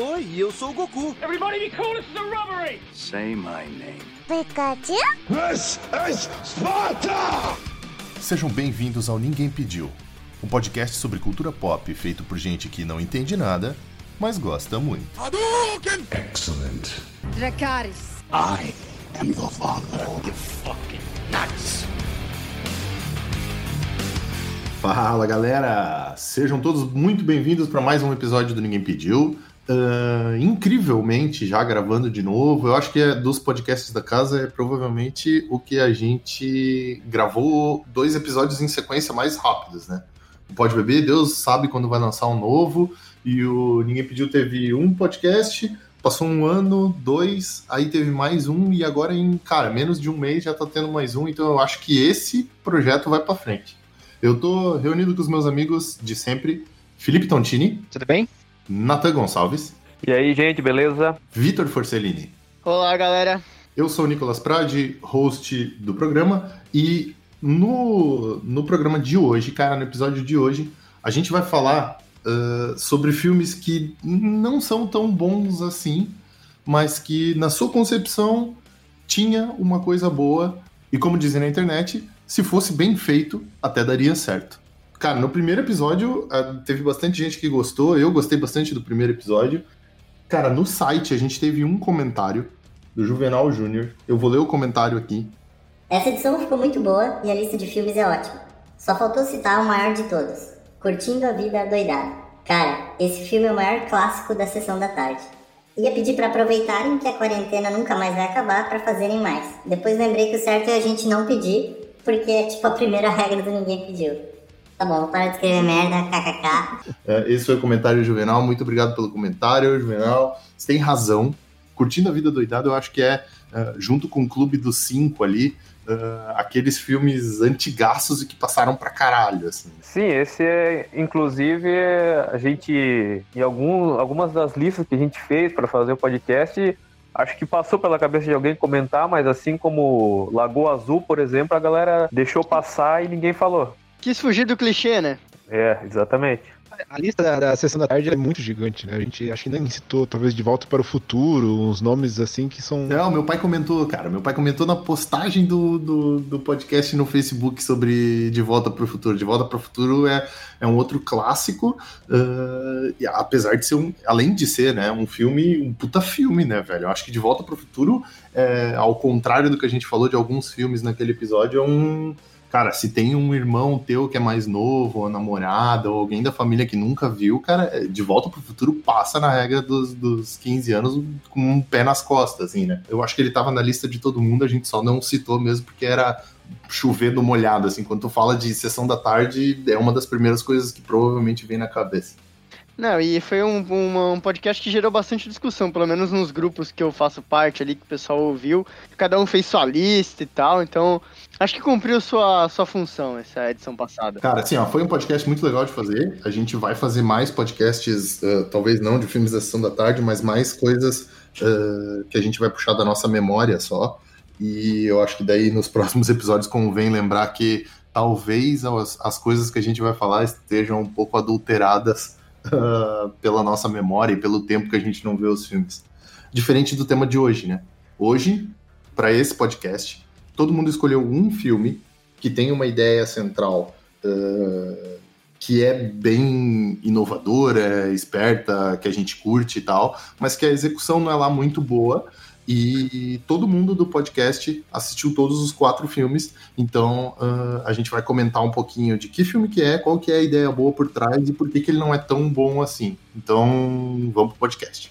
Oi, eu sou o Goku. Everybody be cool, this is a robbery! Say my name. Pikachu? This is Sparta! Sejam bem-vindos ao Ninguém Pediu, um podcast sobre cultura pop feito por gente que não entende nada, mas gosta muito. Hadouken! Excellent. Dracarys. I am your father. You fucking nuts! Fala galera! Sejam todos muito bem-vindos para mais um episódio do Ninguém Pediu. Uh, incrivelmente, já gravando de novo, eu acho que é dos podcasts da casa é provavelmente o que a gente gravou dois episódios em sequência mais rápidos, né? O Pode Beber, Deus sabe quando vai lançar um novo, e o Ninguém Pediu teve um podcast, passou um ano, dois, aí teve mais um, e agora em, cara, menos de um mês já tá tendo mais um, então eu acho que esse projeto vai para frente. Eu tô reunido com os meus amigos de sempre, Felipe Tontini. Tudo bem? Natan Gonçalves. E aí, gente, beleza? Vitor Forcellini. Olá, galera. Eu sou o Nicolas Prade, host do programa, e no, no programa de hoje, cara, no episódio de hoje, a gente vai falar uh, sobre filmes que não são tão bons assim, mas que na sua concepção tinha uma coisa boa, e como dizem na internet, se fosse bem feito, até daria certo. Cara, no primeiro episódio, teve bastante gente que gostou, eu gostei bastante do primeiro episódio. Cara, no site a gente teve um comentário do Juvenal Júnior. Eu vou ler o comentário aqui. Essa edição ficou muito boa e a lista de filmes é ótima. Só faltou citar o maior de todos: Curtindo a Vida Doidada. Cara, esse filme é o maior clássico da sessão da tarde. Ia pedir para aproveitarem que a quarentena nunca mais vai acabar para fazerem mais. Depois lembrei que o certo é a gente não pedir porque é tipo a primeira regra do ninguém pediu. Tá bom, para de escrever merda, kkk. É, esse foi o comentário Juvenal. Muito obrigado pelo comentário, Juvenal. Você tem razão. Curtindo a Vida Doidada, eu acho que é, uh, junto com o Clube dos Cinco ali, uh, aqueles filmes antigaços e que passaram pra caralho, assim. Sim, esse é, inclusive, a gente, em algum, algumas das listas que a gente fez para fazer o podcast, Acho que passou pela cabeça de alguém comentar, mas assim como Lagoa Azul, por exemplo, a galera deixou passar e ninguém falou. Quis fugir do clichê, né? É, exatamente. A lista da, da sessão da tarde é muito gigante, né? A gente acho que nem citou, talvez de volta para o futuro, uns nomes assim que são. Não, meu pai comentou, cara. Meu pai comentou na postagem do, do, do podcast no Facebook sobre De Volta para o Futuro. De Volta para o Futuro é, é um outro clássico, uh, e apesar de ser um. Além de ser, né, um filme, um puta filme, né, velho? Eu acho que De Volta para o Futuro, é, ao contrário do que a gente falou de alguns filmes naquele episódio, é um Cara, se tem um irmão teu que é mais novo, ou namorada, ou alguém da família que nunca viu, cara, é, de volta pro futuro passa na regra dos, dos 15 anos com um pé nas costas, assim, né? Eu acho que ele tava na lista de todo mundo, a gente só não citou mesmo porque era chovendo molhado, assim. Quando tu fala de sessão da tarde, é uma das primeiras coisas que provavelmente vem na cabeça. Não, e foi um, um, um, podcast que gerou bastante discussão, pelo menos nos grupos que eu faço parte ali, que o pessoal ouviu. Cada um fez sua lista e tal, então acho que cumpriu sua, sua função essa edição passada. Cara, assim, ó, foi um podcast muito legal de fazer. A gente vai fazer mais podcasts, uh, talvez não de filmes da sessão da tarde, mas mais coisas uh, que a gente vai puxar da nossa memória só. E eu acho que daí nos próximos episódios convém lembrar que talvez as, as coisas que a gente vai falar estejam um pouco adulteradas uh, pela nossa memória e pelo tempo que a gente não vê os filmes. Diferente do tema de hoje, né? Hoje, para esse podcast, todo mundo escolheu um filme que tem uma ideia central uh, que é bem inovadora, esperta, que a gente curte e tal, mas que a execução não é lá muito boa e todo mundo do podcast assistiu todos os quatro filmes, então uh, a gente vai comentar um pouquinho de que filme que é, qual que é a ideia boa por trás e por que, que ele não é tão bom assim. Então, vamos pro podcast.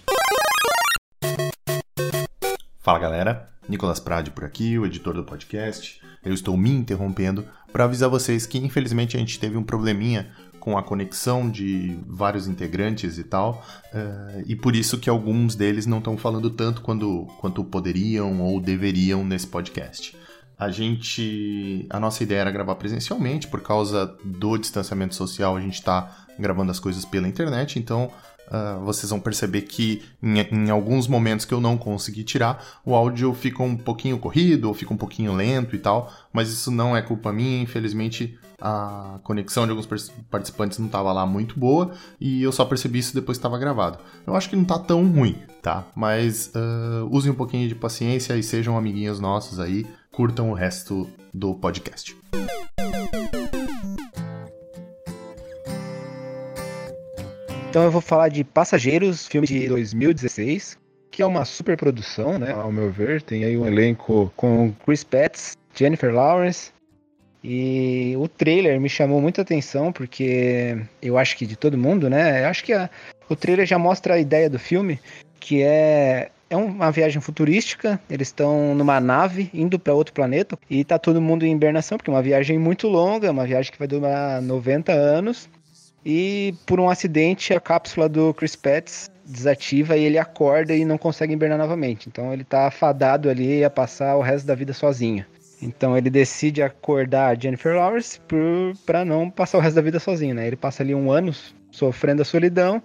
Fala galera, Nicolas Prade por aqui, o editor do podcast. Eu estou me interrompendo para avisar vocês que infelizmente a gente teve um probleminha com a conexão de vários integrantes e tal, uh, e por isso que alguns deles não estão falando tanto quando, quanto poderiam ou deveriam nesse podcast. A gente. A nossa ideia era gravar presencialmente, por causa do distanciamento social, a gente está gravando as coisas pela internet, então Uh, vocês vão perceber que em, em, alguns momentos que eu não consegui tirar, o áudio fica um pouquinho corrido ou fica um pouquinho lento e tal, mas isso não é culpa minha, infelizmente a conexão de alguns participantes não estava lá muito boa e eu só percebi isso depois que estava gravado. Eu acho que não tá tão ruim, tá? Mas uh, usem um pouquinho de paciência e sejam amiguinhos nossos aí, curtam o resto do podcast. Então eu vou falar de Passageiros, filme de 2016, que é uma super produção, né, ao meu ver. Tem aí um elenco com Chris Petts, Jennifer Lawrence. E o trailer me chamou muita atenção, porque eu acho que de todo mundo, né? Eu acho que a, o trailer já mostra a ideia do filme, que é é uma viagem futurística, eles estão numa nave indo para outro planeta e tá todo mundo em hibernação, porque é uma viagem muito longa, uma viagem que vai durar 90 anos. E por um acidente, a cápsula do Chris Petts desativa e ele acorda e não consegue hibernar novamente. Então ele tá afadado ali a passar o resto da vida sozinho. Então ele decide acordar a Jennifer Lawrence para não passar o resto da vida sozinho, né? Ele passa ali um ano sofrendo a solidão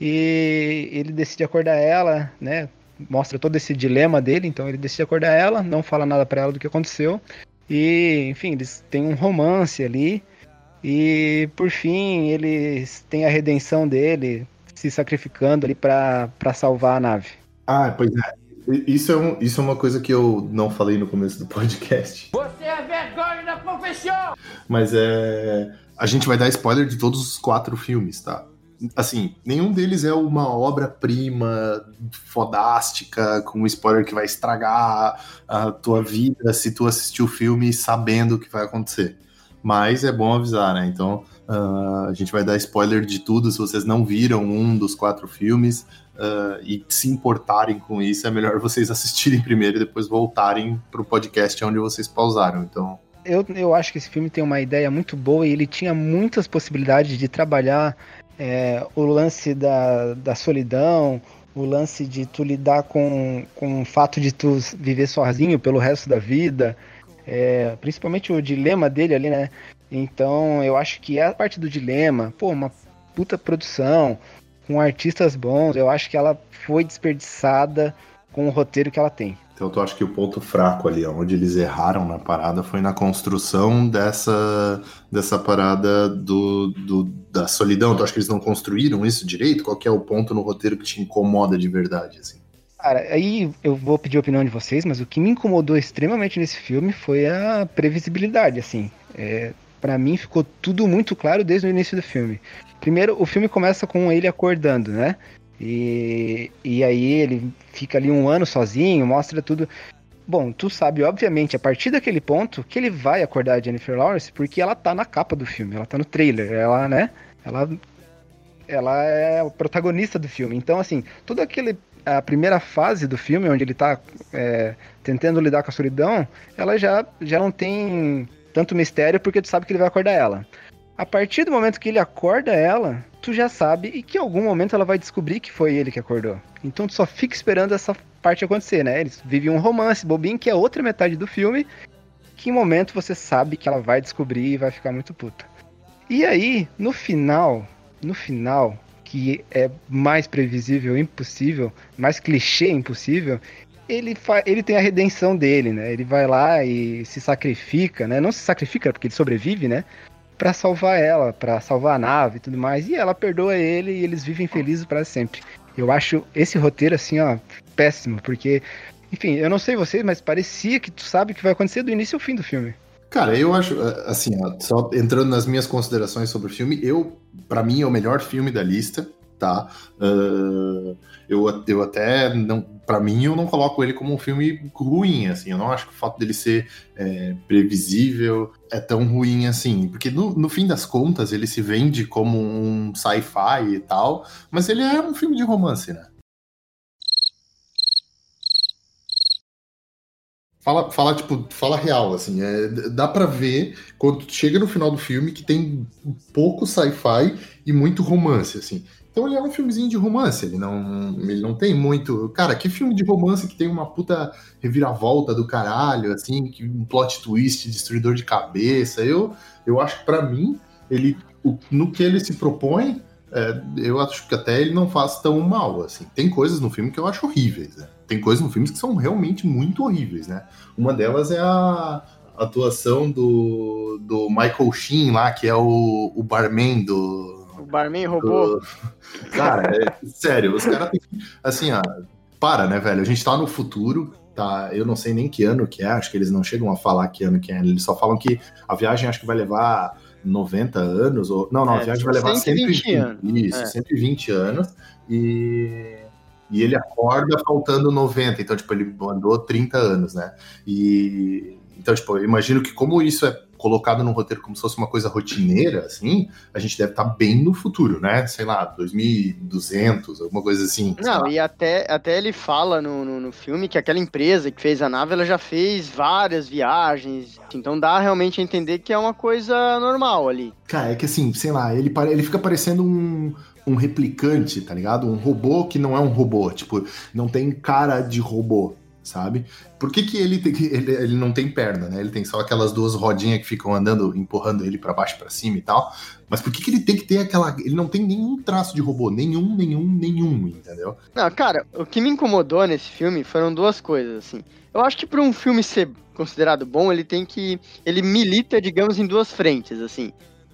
e ele decide acordar ela, né? Mostra todo esse dilema dele, então ele decide acordar ela, não fala nada para ela do que aconteceu. E, enfim, eles têm um romance ali. E por fim, eles têm a redenção dele, se sacrificando ali para salvar a nave. Ah, pois é. Isso é, um, isso é uma coisa que eu não falei no começo do podcast. Você é vergonha da profissão! Mas é. A gente vai dar spoiler de todos os quatro filmes, tá? Assim, nenhum deles é uma obra-prima fodástica, com um spoiler que vai estragar a tua vida se tu assistir o filme sabendo o que vai acontecer mas é bom avisar, né? Então uh, a gente vai dar spoiler de tudo. Se vocês não viram um dos quatro filmes uh, e se importarem com isso, é melhor vocês assistirem primeiro e depois voltarem para o podcast onde vocês pausaram. Então. Eu, eu acho que esse filme tem uma ideia muito boa e ele tinha muitas possibilidades de trabalhar é, o lance da, da solidão, o lance de tu lidar com, com o fato de tu viver sozinho pelo resto da vida, é, principalmente o dilema dele ali, né? Então eu acho que a parte do dilema, pô, uma puta produção, com artistas bons, eu acho que ela foi desperdiçada com o roteiro que ela tem. Então tu acha que o ponto fraco ali, onde eles erraram na parada, foi na construção dessa, dessa parada do, do, da solidão? Tu acha que eles não construíram isso direito? Qual é o ponto no roteiro que te incomoda de verdade, assim? Cara, aí eu vou pedir a opinião de vocês, mas o que me incomodou extremamente nesse filme foi a previsibilidade, assim. É, para mim ficou tudo muito claro desde o início do filme. Primeiro, o filme começa com ele acordando, né? E, e aí ele fica ali um ano sozinho, mostra tudo. Bom, tu sabe, obviamente, a partir daquele ponto, que ele vai acordar a Jennifer Lawrence, porque ela tá na capa do filme, ela tá no trailer, ela, né? Ela, ela é o protagonista do filme. Então, assim, todo aquele a primeira fase do filme, onde ele está é, tentando lidar com a solidão, ela já, já não tem tanto mistério porque tu sabe que ele vai acordar ela. A partir do momento que ele acorda ela, tu já sabe e que em algum momento ela vai descobrir que foi ele que acordou. Então tu só fica esperando essa parte acontecer, né? Eles vivem um romance bobinho, que é outra metade do filme, que em momento você sabe que ela vai descobrir e vai ficar muito puta. E aí, no final, no final, que é mais previsível impossível, mais clichê impossível, ele, ele tem a redenção dele, né? Ele vai lá e se sacrifica, né? Não se sacrifica porque ele sobrevive, né? Para salvar ela, para salvar a nave e tudo mais. E ela perdoa ele e eles vivem felizes para sempre. Eu acho esse roteiro assim, ó, péssimo, porque enfim, eu não sei vocês, mas parecia que tu sabe o que vai acontecer do início ao fim do filme. Cara, eu acho, assim, ó, só entrando nas minhas considerações sobre o filme, eu, para mim, é o melhor filme da lista, tá? Uh, eu, eu até, não, para mim, eu não coloco ele como um filme ruim, assim, eu não acho que o fato dele ser é, previsível é tão ruim assim, porque no, no fim das contas ele se vende como um sci-fi e tal, mas ele é um filme de romance, né? Fala, fala, tipo, fala real, assim. É, dá para ver, quando chega no final do filme, que tem pouco sci-fi e muito romance, assim. Então ele é um filmezinho de romance, ele não, ele não tem muito. Cara, que filme de romance que tem uma puta reviravolta do caralho, assim, que um plot twist, destruidor de cabeça. Eu, eu acho que para mim, ele o- no que ele se propõe, é, eu acho que até ele não faz tão mal, assim. Tem coisas no filme que eu acho horríveis, né? Tem coisas no filme que são realmente muito horríveis, né? Uma delas é a atuação do, do Michael Sheen lá, que é o, o barman do, O barman roubou. do- Cara, é- sério, os caras têm. Assim, ó, para, né, velho? A gente tá no futuro, tá? Eu não sei nem que ano que é, acho que eles não chegam a falar que ano que é. Eles só falam que a viagem acho que vai levar 90 anos, ou. Não, não, a É, viagem vai levar 120 120 anos. Isso, É. 120 anos. E. E ele acorda faltando 90, então, tipo, ele andou 30 anos, né? E. Então, tipo, eu imagino que como isso é colocado no roteiro como se fosse uma coisa rotineira, assim, a gente deve estar bem no futuro, né? Sei lá, 2200, alguma coisa assim. Não, e até, até ele fala no, no, no filme que aquela empresa que fez a nave, ela já fez várias viagens. Então dá realmente a entender que é uma coisa normal ali. Cara, é que assim, sei lá, ele, ele fica parecendo um, um replicante, tá ligado? Um robô que não é um robô, tipo, não tem cara de robô, sabe? Por que, que ele, tem, ele, ele não tem perna, né? Ele tem só aquelas duas rodinhas que ficam andando, empurrando ele pra baixo pra cima e tal. Mas por que, que ele tem que ter aquela. Ele não tem nenhum traço de robô, nenhum, nenhum, nenhum, entendeu? Não, cara, o que me incomodou nesse filme foram duas coisas, assim. Eu acho que para um filme ser considerado bom, ele tem que. Ele milita, digamos, em duas frentes, assim.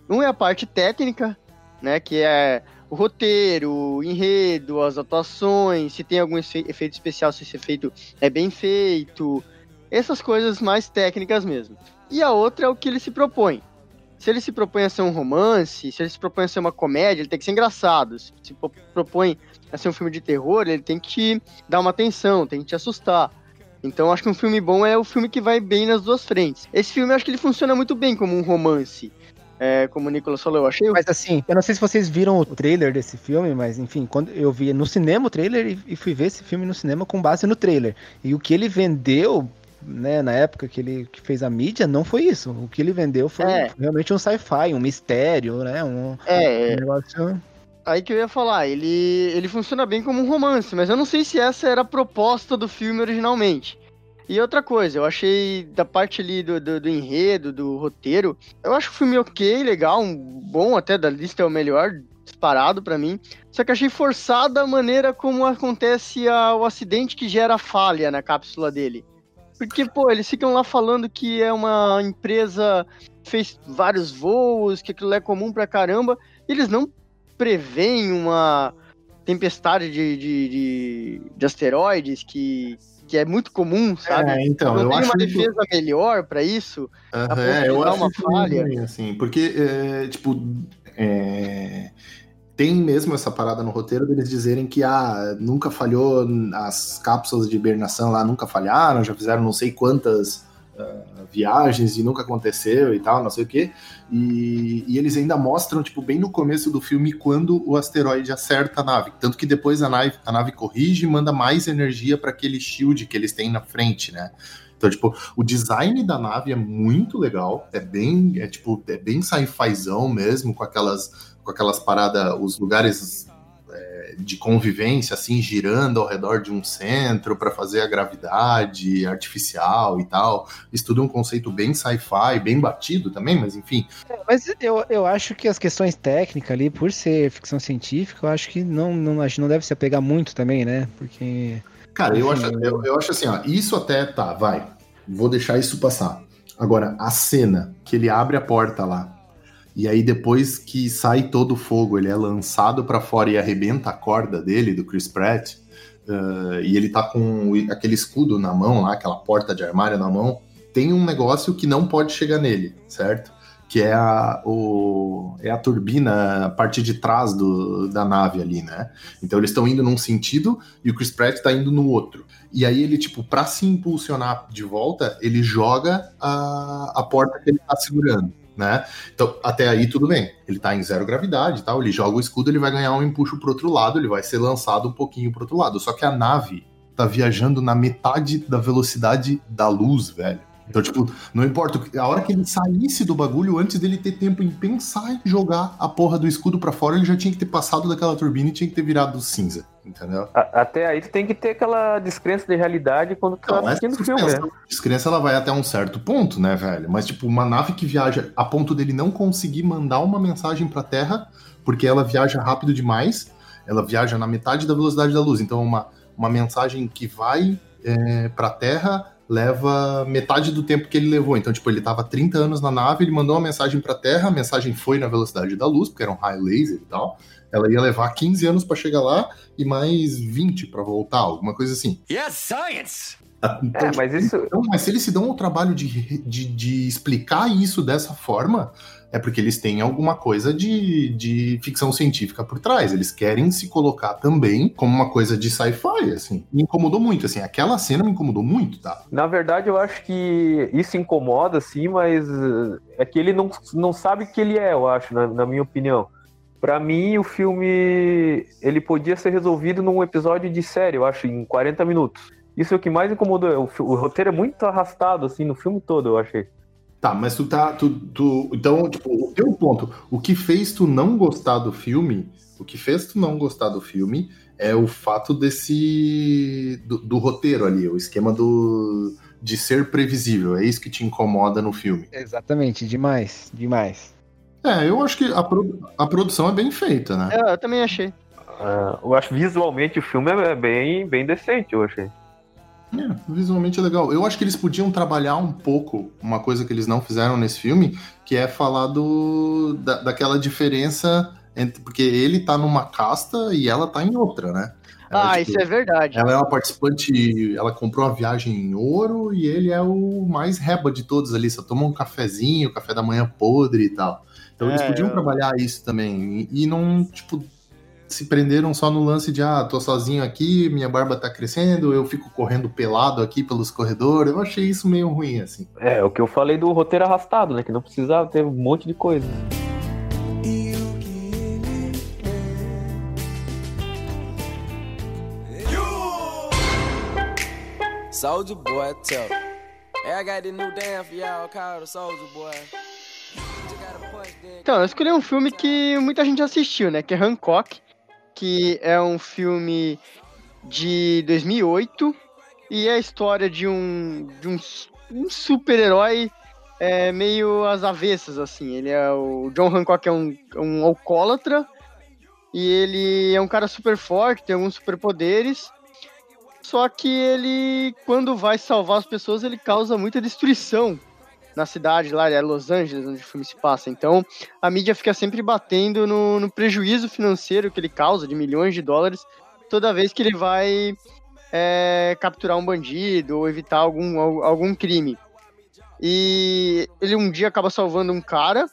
Um é a parte técnica, né? Que é o roteiro, o enredo, as atuações, se tem algum efe- efeito especial, se esse efeito é bem feito. Essas coisas mais técnicas mesmo. E a outra é o que ele se propõe. Se ele se propõe a ser um romance, se ele se propõe a ser uma comédia, ele tem que ser engraçado. Se se pro- propõe a ser um filme de terror, ele tem que dar uma atenção, tem que te assustar. Então acho que um filme bom é o filme que vai bem nas duas frentes. Esse filme acho que ele funciona muito bem como um romance. É, como o Nicolas falou, eu achei Mas assim, eu não sei se vocês viram o trailer desse filme, mas enfim, quando eu vi no cinema o trailer e, e fui ver esse filme no cinema com base no trailer. E o que ele vendeu, né, na época que ele que fez a mídia, não foi isso. O que ele vendeu foi É. realmente um sci-fi, um mistério, né? Um, É, um negócio. Aí que eu ia falar, ele, ele funciona bem como um romance, mas eu não sei se essa era a proposta do filme originalmente. E outra coisa, eu achei da parte ali do, do, do enredo, do roteiro, eu acho o filme ok, legal, um bom até da lista é o melhor disparado pra mim. Só que achei forçada a maneira como acontece a- o acidente que gera falha na cápsula dele. Porque, pô, eles ficam lá falando que é uma empresa fez vários voos, que aquilo é comum pra caramba. Eles não preveem uma tempestade de, de, de, de asteroides que, que é muito comum, sabe? É, então, não eu tem acho uma muito- defesa melhor pra isso. Ponto é, eu acho uma falha. ruim, assim, porque, é, tipo, é, tem mesmo essa parada no roteiro deles dizerem que ah, nunca falhou, as cápsulas de hibernação lá nunca falharam, já fizeram não sei quantas ah, viagens e nunca aconteceu e tal, não sei o quê. E, e eles ainda mostram, tipo, bem no começo do filme, quando o asteroide acerta a nave. Tanto que depois a nave, a nave corrige e manda mais energia para aquele shield que eles têm na frente, né? Então, tipo, o design da nave é muito legal, é bem, é tipo, é bem sci-fizão mesmo, com aquelas, com aquelas paradas, os lugares é, de convivência, assim, girando ao redor de um centro para fazer a gravidade artificial e tal. Isso tudo é um conceito bem sci-fi, bem batido também, mas enfim. Mas eu, eu acho que as questões técnicas ali, por ser ficção científica, eu acho que não, não, a gente não deve se apegar muito também, né? Porque. Cara, eu acho, eu, eu acho assim, ó, isso até tá, vai. Vou deixar isso passar. Agora, a cena que ele abre a porta lá, e aí depois que sai todo o fogo, ele é lançado pra fora e arrebenta a corda dele, do Chris Pratt, eh, e ele tá com aquele escudo na mão lá, aquela porta de armário na mão, tem um negócio que não pode chegar nele, certo? Que é a, o, é a turbina, a parte de trás do, da nave ali, né? Então eles estão indo num sentido e o Chris Pratt tá indo no outro. E aí ele, tipo, pra se impulsionar de volta, ele joga a, a porta que ele tá segurando, né? Então, até aí tudo bem. Ele tá em zero gravidade tal, ele joga o escudo, ele vai ganhar um empuxo pro outro lado, ele vai ser lançado um pouquinho pro outro lado. Só que a nave tá viajando na metade da velocidade da luz, velho. Então, tipo, não importa. A hora que ele saísse do bagulho, antes dele ter tempo em pensar em jogar a porra do escudo pra fora, ele já tinha que ter passado daquela turbina e tinha que ter virado cinza. Entendeu? A- até aí tu tem que ter aquela descrença de realidade quando tu tá Não, essa assistindo o filme, né? descrença, ela vai até um certo ponto, né, velho? Mas, tipo, uma nave que viaja a ponto dele não conseguir mandar uma mensagem pra Terra, porque ela viaja rápido demais, ela viaja na metade da velocidade da luz. Então, uma, uma mensagem que vai é, pra Terra leva metade do tempo que ele levou. Então, tipo, ele tava 30 anos na nave, ele mandou uma mensagem pra Terra, a mensagem foi na velocidade da luz, porque era um high laser e tal. Ela ia levar 15 anos pra chegar lá e mais 20 pra voltar, alguma coisa assim. Yes, science! Então, É, mas isso. então, mas se eles se dão o trabalho de, de, de explicar isso dessa forma, é porque eles têm alguma coisa de, de ficção científica por trás. Eles querem se colocar também como uma coisa de sci-fi, assim. Me incomodou muito, assim. Aquela cena me incomodou muito, tá? Na verdade, eu acho que isso incomoda, sim, mas eh, é que ele não, não sabe que ele é, eu acho, na, na minha opinião. Pra mim, o filme ele podia ser resolvido num episódio de série, eu acho, em 40 minutos. Isso é o que mais incomodou. O, fi- o roteiro é muito arrastado, assim, no filme todo, eu achei. Tá, mas tu tá. Tu, tu, então, tipo, o teu ponto. O que fez tu não gostar do filme. O que fez tu não gostar do filme é o fato desse. do, do roteiro ali, o esquema do. de ser previsível. É isso que te incomoda no filme. Exatamente, demais, demais. É, eu acho que a, pro- a produção é bem feita, né? É, eu também achei. Ah, eu acho visualmente o filme é bem, bem decente, eu achei. É, visualmente é legal. Eu acho que eles podiam trabalhar um pouco uma coisa que eles não fizeram nesse filme, que é falar do, da, daquela diferença entre. Porque ele tá numa casta e ela tá em outra, né? Ela, Ah, tipo, isso é verdade. Ela é uma participante, ela comprou uma viagem em ouro e ele é o mais reba de todos ali, só toma um cafezinho, café da manhã podre e tal. Então eles É, podiam eu- trabalhar isso também e, e não, tipo, se prenderam só no lance de, ah, tô sozinho aqui, minha barba tá crescendo, eu fico correndo pelado aqui pelos corredores. Eu achei isso meio ruim, assim. É, o que eu falei do roteiro arrastado, né? Que não precisava ter um monte de coisa. Soldier boy, tell. Hey, I got this new dance for y'all called the Soldier Boy. Então, eu escolhi um filme que muita gente assistiu, né? Que é Hancock, que é um filme de 2008 e é a história de um, de um, um super-herói é, meio às avessas, assim. Ele é o John Hancock é um, um alcoólatra e ele é um cara super forte, tem alguns superpoderes. Só que ele, quando vai salvar as pessoas, ele causa muita destruição na cidade lá, é Los Angeles, onde o filme se passa. Então, a mídia fica sempre batendo no, no prejuízo financeiro que ele causa de milhões de dólares toda vez que ele vai é, capturar um bandido ou evitar algum, al- algum crime. E ele um dia acaba salvando um cara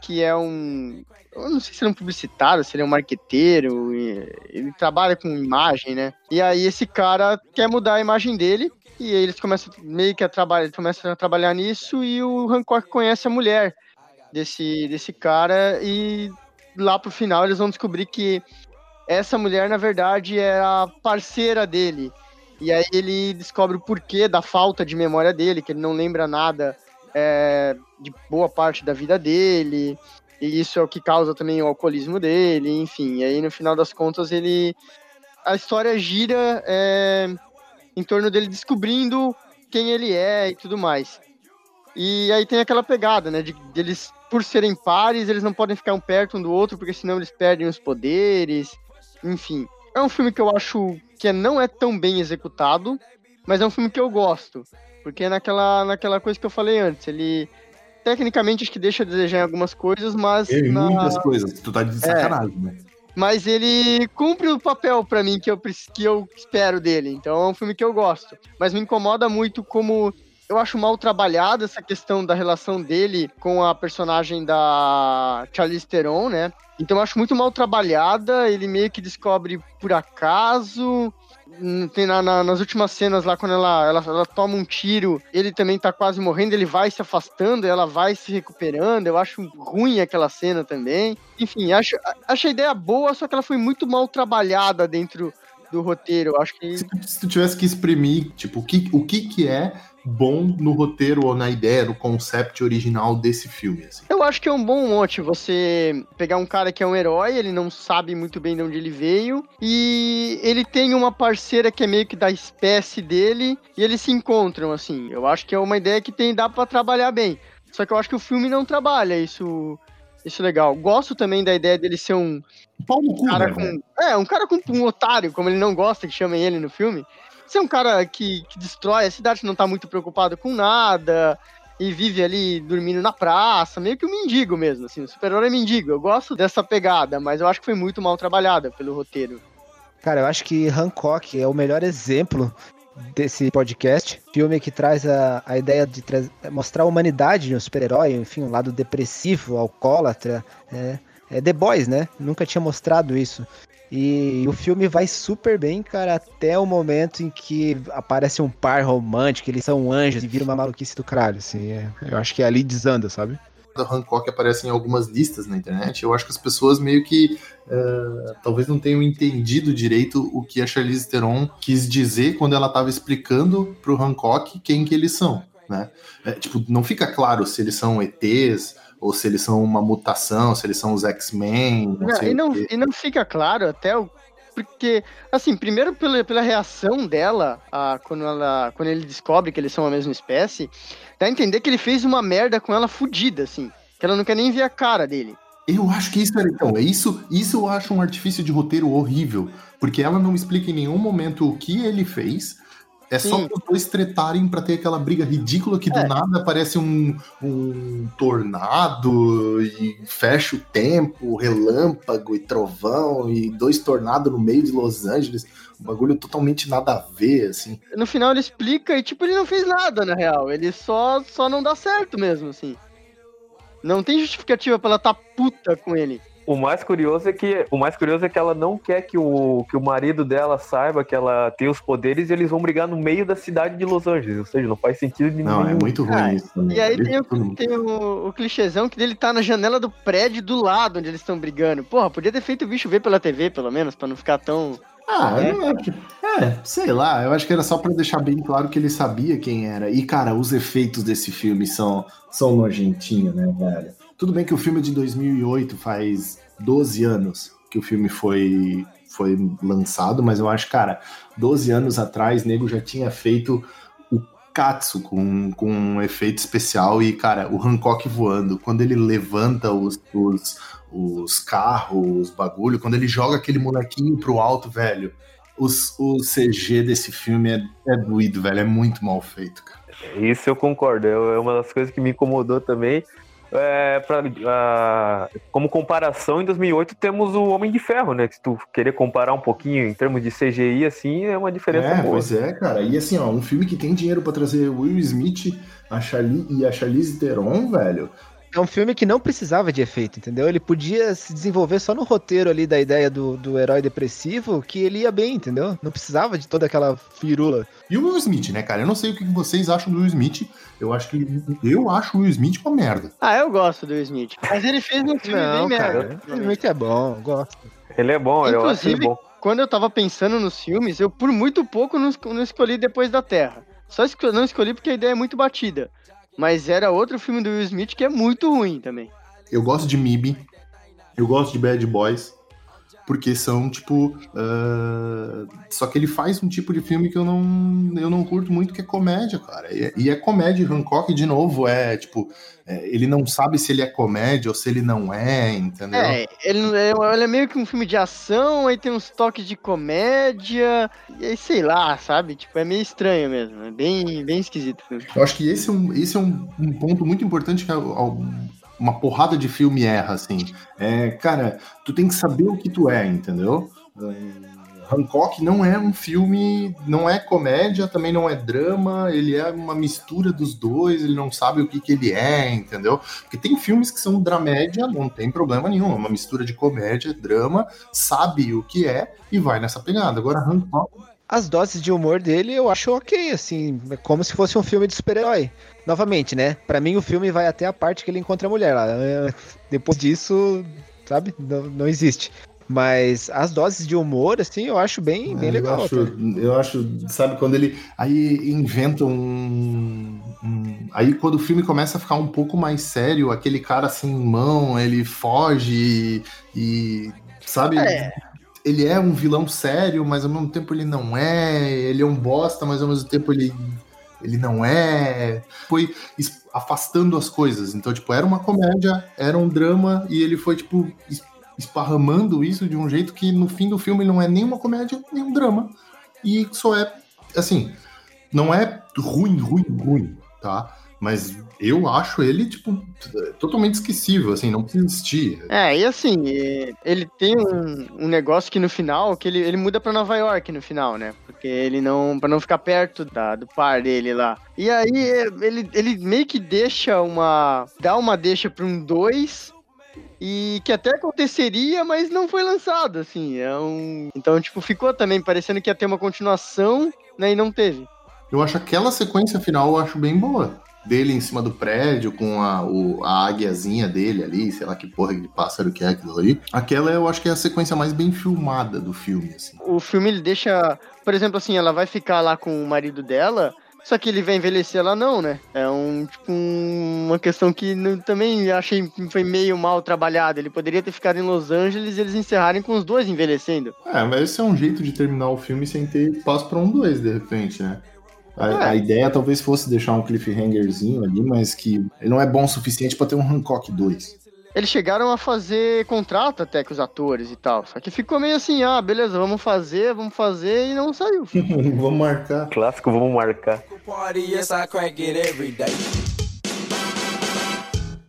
que é um. Eu não sei se ele é um publicitário, se ele é um marqueteiro, ele trabalha com imagem, né? E aí esse cara quer mudar a imagem dele e eles começam meio que a trabalhar, começam a trabalhar nisso e o Hancock conhece a mulher desse, desse cara e lá pro final eles vão descobrir que essa mulher na verdade é a parceira dele. E aí ele descobre o porquê da falta de memória dele, que ele não lembra nada é, de boa parte da vida dele. E isso é o que causa também o alcoolismo dele, enfim. E aí no final das contas ele a história gira é, em torno dele descobrindo quem ele é e tudo mais. E aí tem aquela pegada, né? De, de eles, por serem pares, eles não podem ficar um perto um do outro, porque senão eles perdem os poderes. Enfim. É um filme que eu acho que não é tão bem executado, mas é um filme que eu gosto. Porque é naquela, naquela coisa que eu falei antes. Ele. Tecnicamente acho que deixa a desejar em algumas coisas, mas. Tem na- muitas coisas, tu tá de sacanagem, né? mas ele cumpre o papel pra mim que eu, que eu espero dele. Então é um filme que eu gosto. Mas me incomoda muito como eu acho mal trabalhada essa questão da relação dele com a personagem da Charlize Theron, né? Então eu acho muito mal trabalhada. Ele meio que descobre por acaso. Tem na- na- nas últimas cenas lá, quando ela, ela, ela toma um tiro, ele também tá quase morrendo, ele vai se afastando, ela vai se recuperando. Eu acho ruim aquela cena também. Enfim, acho, acho a ideia boa, só que ela foi muito mal trabalhada dentro, do roteiro. Acho que. Se, se tu tivesse que exprimir, tipo, o que, o que, que é bom no roteiro ou na ideia, no concept original desse filme? Assim? Eu acho que é um bom monte você pegar um cara que é um herói, ele não sabe muito bem de onde ele veio, e ele tem uma parceira que é meio que da espécie dele, e eles se encontram, assim. Eu acho que é uma ideia que tem, dá para trabalhar bem. Só que eu acho que o filme não trabalha isso isso é legal. Gosto também da ideia dele ser um. Pau no cu, cara né, com, velho? É, um cara com um otário, como ele não gosta que chamem ele no filme. Ser um cara que, que destrói a cidade, não tá muito preocupado com nada. E vive ali dormindo na praça, meio que um mendigo mesmo, assim, o super-herói é mendigo. Eu gosto dessa pegada, mas eu acho que foi muito mal trabalhada pelo roteiro. Cara, eu acho que Hancock é o melhor exemplo desse podcast. Filme que traz a, a ideia de tra- mostrar a humanidade de um super-herói, enfim, um lado depressivo, alcoólatra. É, é The Boys, né? Nunca tinha mostrado isso. E o filme vai super bem, cara, até o momento em que aparece um par romântico, eles são anjos e vira uma maluquice do caralho, assim. é- eu acho que ali desanda, sabe? Do Hancock aparece em algumas listas na internet, eu acho que as pessoas meio que eh, talvez não tenham entendido direito o que a Charlize Theron quis dizer quando ela estava explicando pro Hancock quem que eles são, né? É, tipo, não fica claro se eles são ETs ou se eles são uma mutação, se eles são os X-Men, não Não, sei e, o não, e não fica claro até o. Porque, assim, primeiro pela, pela reação dela, a, quando, ela, quando ele descobre que eles são a mesma espécie, dá a entender que ele fez uma merda com ela fudida, assim. Que ela não quer nem ver a cara dele. Eu acho que isso era então, é isso, isso eu acho um artifício de roteiro horrível, porque ela não explica em nenhum momento o que ele fez. É só Sim. os dois tretarem pra ter aquela briga ridícula que do É. nada aparece um, um tornado e fecha o tempo, relâmpago e trovão e dois tornados no meio de Los Angeles. Um bagulho totalmente nada a ver, assim. No final ele explica e, tipo, ele não fez nada, na real. Ele só, só não dá certo mesmo, assim. Não tem justificativa pra ela tá puta com ele. O mais curioso é que o mais curioso é que ela não quer que o, que o marido dela saiba que ela tem os poderes e eles vão brigar no meio da cidade de Los Angeles. Ou seja, não faz sentido de Não, é nenhum. muito ruim Ah, isso também. E aí Ele- tem, o, tem o, o clichêzão que dele tá na janela do prédio do lado onde eles estão brigando. Porra, podia ter feito o bicho ver pela TV, pelo menos, pra não ficar tão. Ah, É? eu não acho. É, sei lá, eu acho que era só pra deixar bem claro que ele sabia quem era. E, cara, os efeitos desse filme são, são nojentinhos, né, velho? Tudo bem que o filme é de 2008 faz 12 anos que o filme foi, foi lançado, mas eu acho, cara, 12 anos atrás, nego já tinha feito o Katsu com, com um efeito especial e, cara, o Hancock voando, quando ele levanta os, os, os carros, os bagulho, quando ele joga aquele molequinho pro alto, velho, os, o CG desse filme é, é doído, velho, é muito mal feito, cara. Isso eu concordo. É uma das coisas que me incomodou também. É, pra, ah, como comparação, em 2008 temos o Homem de Ferro, né? Que se tu querer comparar um pouquinho em termos de CGI, assim, é uma diferença É, boa. pois é, cara. E assim, ó, um filme que tem dinheiro pra trazer Will Smith a Charli e a Charlize Theron, velho. É um filme que não precisava de efeito, entendeu? Ele podia se desenvolver só no roteiro ali da ideia do, do herói depressivo, que ele ia bem, entendeu? Não precisava de toda aquela firula. E o Will Smith, né, cara? Eu não sei o que vocês acham do Will Smith. Eu acho que eu acho o Will Smith uma merda. Ah, eu gosto do Will Smith. Mas ele fez um filme Não, bem cara. merda. Realmente é bom, eu gosto. Ele é bom, eu acho ele Inclusive, bom. quando eu tava pensando nos filmes, eu por muito pouco não, não escolhi Depois da Terra. Só esco- não escolhi porque a ideia é muito batida. Mas era outro filme do Will Smith que é muito ruim também. Eu gosto de MIB. Eu gosto de Bad Boys. Porque são, tipo. ah, Só que ele faz um tipo de filme que eu não, eu não curto muito, que é comédia, cara. E, é- e é comédia. Hancock, de novo, é tipo. é, ele não sabe se ele é comédia ou se ele não é, entendeu? É, ele, é, ele é meio que um filme de ação, aí tem uns toques de comédia, e aí sei lá, sabe? Tipo, é meio estranho mesmo. É bem, bem esquisito o filme. Eu acho que esse é um, esse é um, um ponto muito importante que a- a- uma porrada de filme erra, assim. É, cara, tu tem que saber o que tu é, entendeu? Hancock não é um filme, não é comédia, também não é drama, ele é uma mistura dos dois, ele não sabe o que, que ele é, entendeu? Porque tem filmes que são dramédia, não tem problema nenhum, é uma mistura de comédia, drama, sabe o que é e vai nessa pegada. Agora, Hancock As doses de humor dele eu acho ok, assim, é como se fosse um filme de super-herói. Novamente, né? Pra mim o filme vai até a parte que ele encontra a mulher lá. É, Depois disso, sabe? Não, não existe. Mas as doses de humor, assim, eu acho bem, bem É, legal. Eu acho, eu acho, sabe, quando ele. Aí inventa um, um- Aí quando o filme começa a ficar um pouco mais sério, aquele cara sem mão, ele foge e. Sabe? Ele é um vilão sério, mas ao mesmo tempo ele não é. Ele é um bosta, mas ao mesmo tempo ele. Ele não é. Foi afastando as coisas. Então, tipo, era uma comédia, era um drama, e ele foi, tipo, es- esparramando isso de um jeito que no fim do filme não é nem uma comédia, nem um drama. E só é, assim, não é ruim, ruim, ruim, tá? Mas eu acho ele, tipo, totalmente esquecível, assim, não precisa existir. É, e assim, ele tem um, um negócio que no final, que ele, ele muda pra Nova York no final, né? Porque ele não. pra não ficar perto da, do par dele lá. E aí ele, ele meio que deixa uma. dá uma deixa pra um 2. E que até aconteceria, mas não foi lançado, assim. É um... Então, tipo, ficou também parecendo que ia ter uma continuação, né? E não teve. Eu acho aquela sequência final, eu acho bem boa. Dele em cima do prédio, com a, o, a águiazinha dele ali, sei lá que porra de pássaro que é aquilo ali. Aquela eu acho que é a sequência mais bem filmada do filme, assim. O filme ele deixa. Por exemplo, assim, ela vai ficar lá com o marido dela. Só que ele vai envelhecer ela não, né? É um tipo um- uma questão que não- também achei foi meio mal trabalhada. Ele poderia ter ficado em Los Angeles e eles encerrarem com os dois envelhecendo. É, mas esse é um jeito de terminar o filme sem ter espaço pra um dois, de repente, né? A, É. a ideia talvez fosse deixar um cliffhangerzinho ali, mas que ele não é bom o suficiente pra ter um Hancock 2. Eles chegaram a fazer contrato até com os atores e tal. Só que ficou meio assim, ah, beleza, vamos fazer, vamos fazer, e não saiu. Vamos marcar. Clássico, vamos marcar.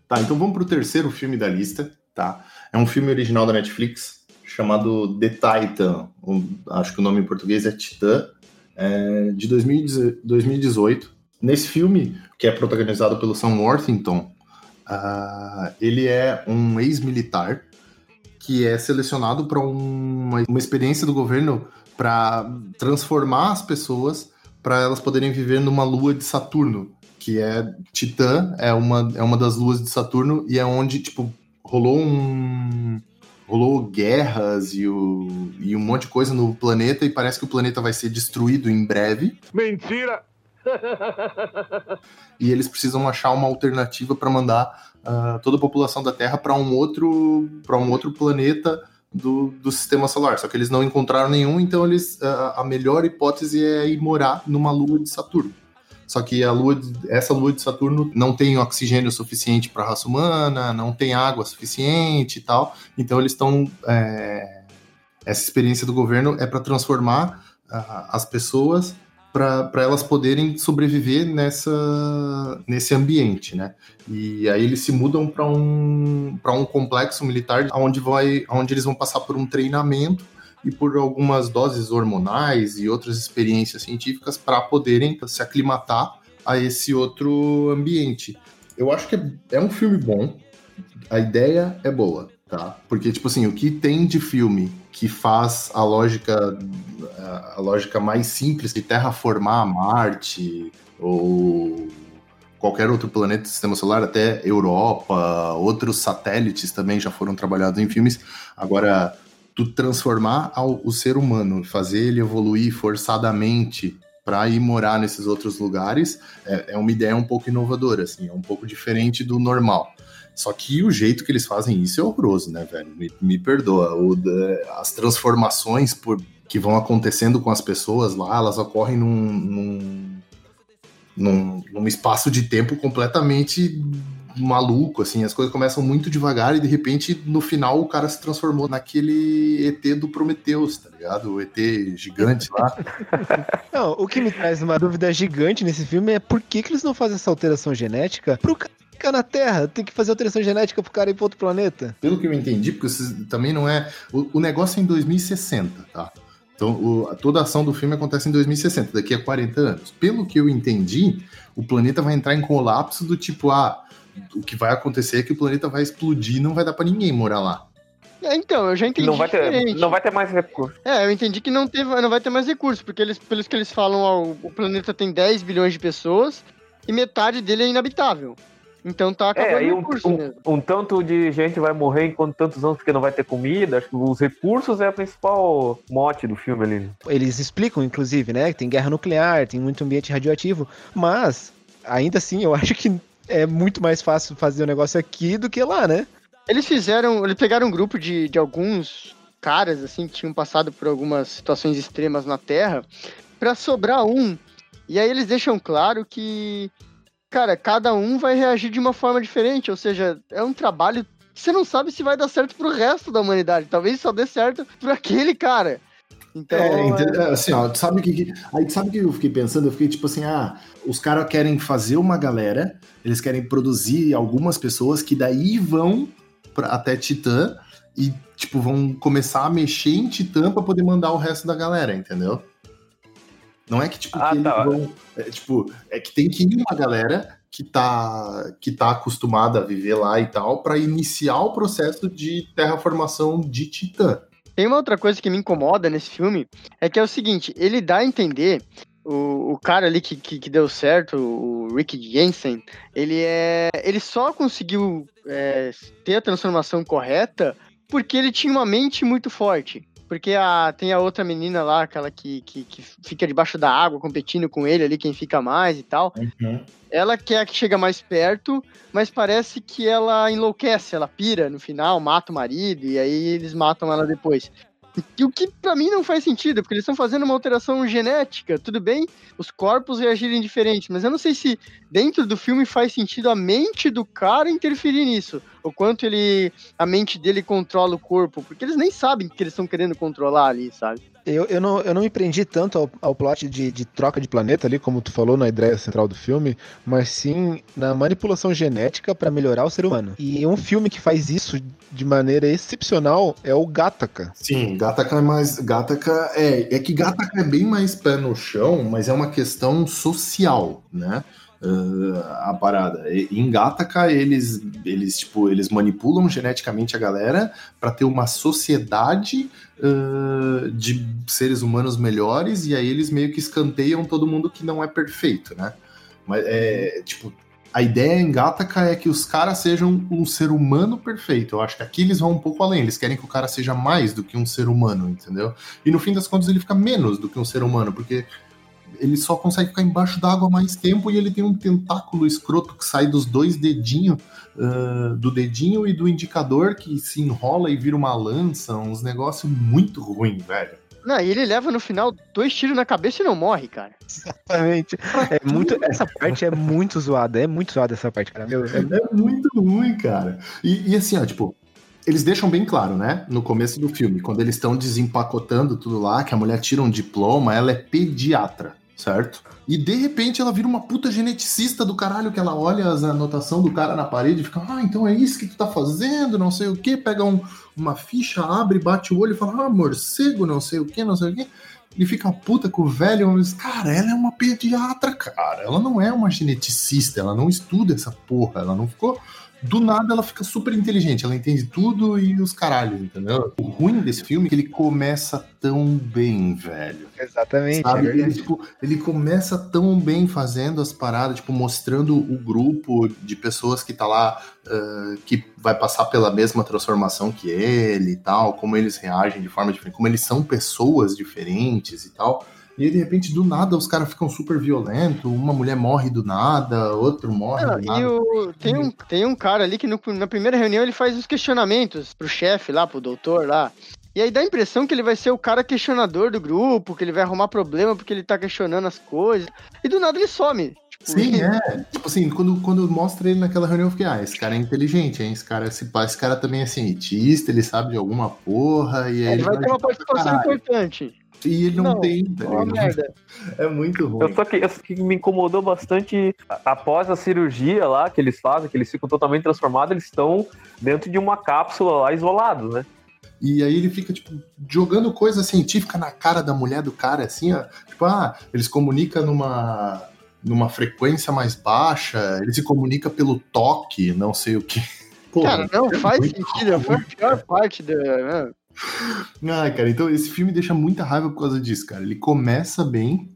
Tá, então vamos pro terceiro filme da lista, tá? É um filme original da Netflix chamado The Titan. Acho que o nome em português é Titã, é, de 2010 2018. Nesse filme, que é protagonizado pelo Sam Worthington, ah, ele é um ex-militar que é selecionado para uma, uma experiência do governo para transformar as pessoas para elas poderem viver numa lua de Saturno, que é Titã, é uma, é uma das luas de Saturno e é onde, tipo, rolou um. Rolou guerras e, o, e um monte de coisa no planeta e parece que o planeta vai ser destruído em breve Mentira! e eles precisam achar uma alternativa para mandar ah, toda a população da Terra para um outro para um outro planeta do, do sistema solar. Só que eles não encontraram nenhum, então eles ah, a melhor hipótese é ir morar numa lua de Saturno. Só que a lua, essa lua de Saturno não tem oxigênio suficiente para a raça humana, não tem água suficiente e tal. Então eles estão é, essa experiência do governo é para transformar ah, as pessoas para elas poderem sobreviver nessa, nesse ambiente, né? E aí eles se mudam para um, um complexo militar onde, vai, onde eles vão passar por um treinamento e por algumas doses hormonais e outras experiências científicas para poderem se aclimatar a esse outro ambiente. Eu acho que é, é um filme bom, a ideia é boa, tá? Porque, tipo assim, o que tem de filme que faz a lógica a lógica mais simples de terraformar Marte ou qualquer outro planeta do sistema solar, até Europa, outros satélites também já foram trabalhados em filmes. Agora, tu transformar ao- o ser humano, fazer ele evoluir forçadamente para ir morar nesses outros lugares, é, é uma ideia um pouco inovadora, assim, é um pouco diferente do normal. Só que o jeito que eles fazem isso é horroroso, né, velho? Me, me perdoa. O as transformações por, que vão acontecendo com as pessoas lá, elas ocorrem num, num, num, num espaço de tempo completamente maluco, assim. As coisas começam muito devagar e, de repente, no final, o cara se transformou naquele ET do Prometheus, tá ligado? O ET gigante lá. Não, o que me traz uma dúvida gigante nesse filme é por que, que eles não fazem essa alteração genética pro cara ficar na Terra? Tem que fazer alteração genética pro cara ir pro outro planeta? Pelo que eu entendi, porque isso também não é... O, o negócio é em 2060, tá? Então, o- toda a ação do filme acontece em 2060, daqui a 40 anos. Pelo que eu entendi, o planeta vai entrar em colapso do tipo, ah, o que vai acontecer é que o planeta vai explodir e não vai dar pra ninguém morar lá. É, então, eu já entendi Não vai, ter, diferente. não vai ter mais recurso. É, eu entendi que não, teve, não vai ter mais recursos, porque eles, pelos que eles falam, ó, o- planeta tem 10 bilhões de pessoas e metade dele é inabitável. Então tá É, acabando aí o um, recurso um- mesmo. um tanto de gente vai morrer enquanto tantos anos porque não vai ter comida. Acho que os recursos é a principal mote do filme ali. Eles explicam, inclusive, né? que Tem guerra nuclear, tem muito ambiente radioativo, mas ainda assim eu acho que é muito mais fácil fazer o negócio aqui do que lá, né? Eles fizeram. Eles pegaram um grupo de, de alguns caras, assim, que tinham passado por algumas situações extremas na Terra, pra sobrar um. E aí eles deixam claro que, cara, cada um vai reagir de uma forma diferente. Ou seja, é um trabalho que você não sabe se vai dar certo pro resto da humanidade. Talvez só dê certo pra aquele cara. Então. É, é- é, assim, ó, sabe que, aí sabe que eu fiquei pensando? Eu fiquei tipo assim, ah, os caras querem fazer uma galera, eles querem produzir algumas pessoas que daí vão pra, até Titã e tipo vão começar a mexer em Titã pra poder mandar o resto da galera, entendeu? Não é que tipo Ah, que eles tá. vão, é, tipo, é que tem que ir uma galera que tá que tá acostumada a viver lá e tal pra iniciar o processo de terraformação de Titã. Tem uma outra coisa que me incomoda nesse filme, é que é o seguinte, ele dá a entender, o, o cara ali que, que, que deu certo, o Rick Jensen, ele é. Ele só conseguiu é, ter a transformação correta porque ele tinha uma mente muito forte. Porque a, tem a outra menina lá, aquela que, que, que fica debaixo da água competindo com ele ali, quem fica mais e tal. Ela quer que chega mais perto, mas parece que ela enlouquece, ela pira no final, mata o marido, e aí eles matam ela depois. E o que pra mim não faz sentido, porque eles estão fazendo uma alteração genética, tudo bem, os corpos reagirem diferente, mas eu não sei se dentro do filme faz sentido a mente do cara interferir nisso, o quanto ele a mente dele controla o corpo, porque eles nem sabem o que eles estão querendo controlar ali, sabe? Eu, eu, não, eu não me prendi tanto ao, ao plot de, de troca de planeta ali, como tu falou na ideia central do filme, mas sim na manipulação genética pra melhorar o ser humano. E um filme que faz isso de maneira excepcional é o Gattaca. Sim, Gataca é mais. Gataca é. É que Gataca é bem mais pé no chão, mas é uma questão social, né? Ah, a parada. E- Em Gataca, eles, eles, tipo, eles manipulam geneticamente a galera para ter uma sociedade ah, de seres humanos melhores, e aí eles meio que escanteiam todo mundo que não é perfeito, né? Mas é tipo. A ideia em Gataca é que os caras sejam um ser humano perfeito. Eu acho que aqui eles vão um pouco além. Eles querem que o cara seja mais do que um ser humano, entendeu? E no fim das contas ele fica menos do que um ser humano, porque ele só consegue ficar embaixo d'água mais tempo e ele tem um tentáculo escroto que sai dos dois dedinhos, ah, do dedinho e do indicador, que se enrola e vira uma lança, uns negócios muito ruim, velho. Não, e ele leva no final dois tiros na cabeça e não morre, cara. Exatamente. É muito, essa parte é muito zoada, é muito zoada essa parte, cara. Meu, é- É muito ruim, cara. E, e assim, ó, tipo, eles deixam bem claro, né? No começo do filme, quando eles estão desempacotando tudo lá, que a mulher tira um diploma, ela é pediatra, certo? E de repente ela vira uma puta geneticista do caralho, que ela olha as anotações do cara na parede e fica, ah, então é isso que tu tá fazendo, não sei o quê, pega um- uma ficha, abre, bate o olho e fala, ah, morcego, não sei o quê, não sei o quê. E fica puta com o velho, mas, cara, ela é uma pediatra, cara. Ela não é uma geneticista, ela não estuda essa porra, ela não ficou. Do nada ela fica super inteligente, ela entende tudo e os caralhos, entendeu? O ruim desse filme é que ele começa tão bem, velho. exatamente, é Sabe? ele, verdade. tipo, ele começa tão bem fazendo as paradas, tipo, mostrando o grupo de pessoas que tá lá, ah, que vai passar pela mesma transformação que ele e tal, como eles reagem de forma diferente, como eles são pessoas diferentes e tal. E aí, de repente, do nada, os caras ficam super violentos, uma mulher morre do nada, outro morre Ah, do e nada. o, tem, um, tem um cara ali que no- na primeira reunião ele faz os questionamentos pro chefe lá, pro doutor lá. E aí dá a impressão que ele vai ser o cara questionador do grupo, que ele vai arrumar problema porque ele tá questionando as coisas. E do nada ele some. Tipo, Sim, é. Tipo assim, quando, quando mostra ele naquela reunião, eu fiquei, ah, esse cara é inteligente, hein? Esse cara, esse, esse cara também é cientista, ele sabe de alguma porra, e aí ele vai ter uma participação caralho. importante. E ele não, Não, tem, tá é. É muito ruim. Eu só que, eu só que me incomodou bastante após a cirurgia lá que eles fazem, que eles ficam totalmente transformados, eles estão dentro de uma cápsula lá isolados, né? E aí ele fica, tipo, jogando coisa científica na cara da mulher do cara, assim, ó. Tipo, ah, eles comunicam numa, numa frequência mais baixa, ele se comunica pelo toque, não sei o que. Cara, não é faz sentido. Foi a pior parte da. né? Ai, cara, então esse filme deixa muita raiva por causa disso, cara. Ele começa bem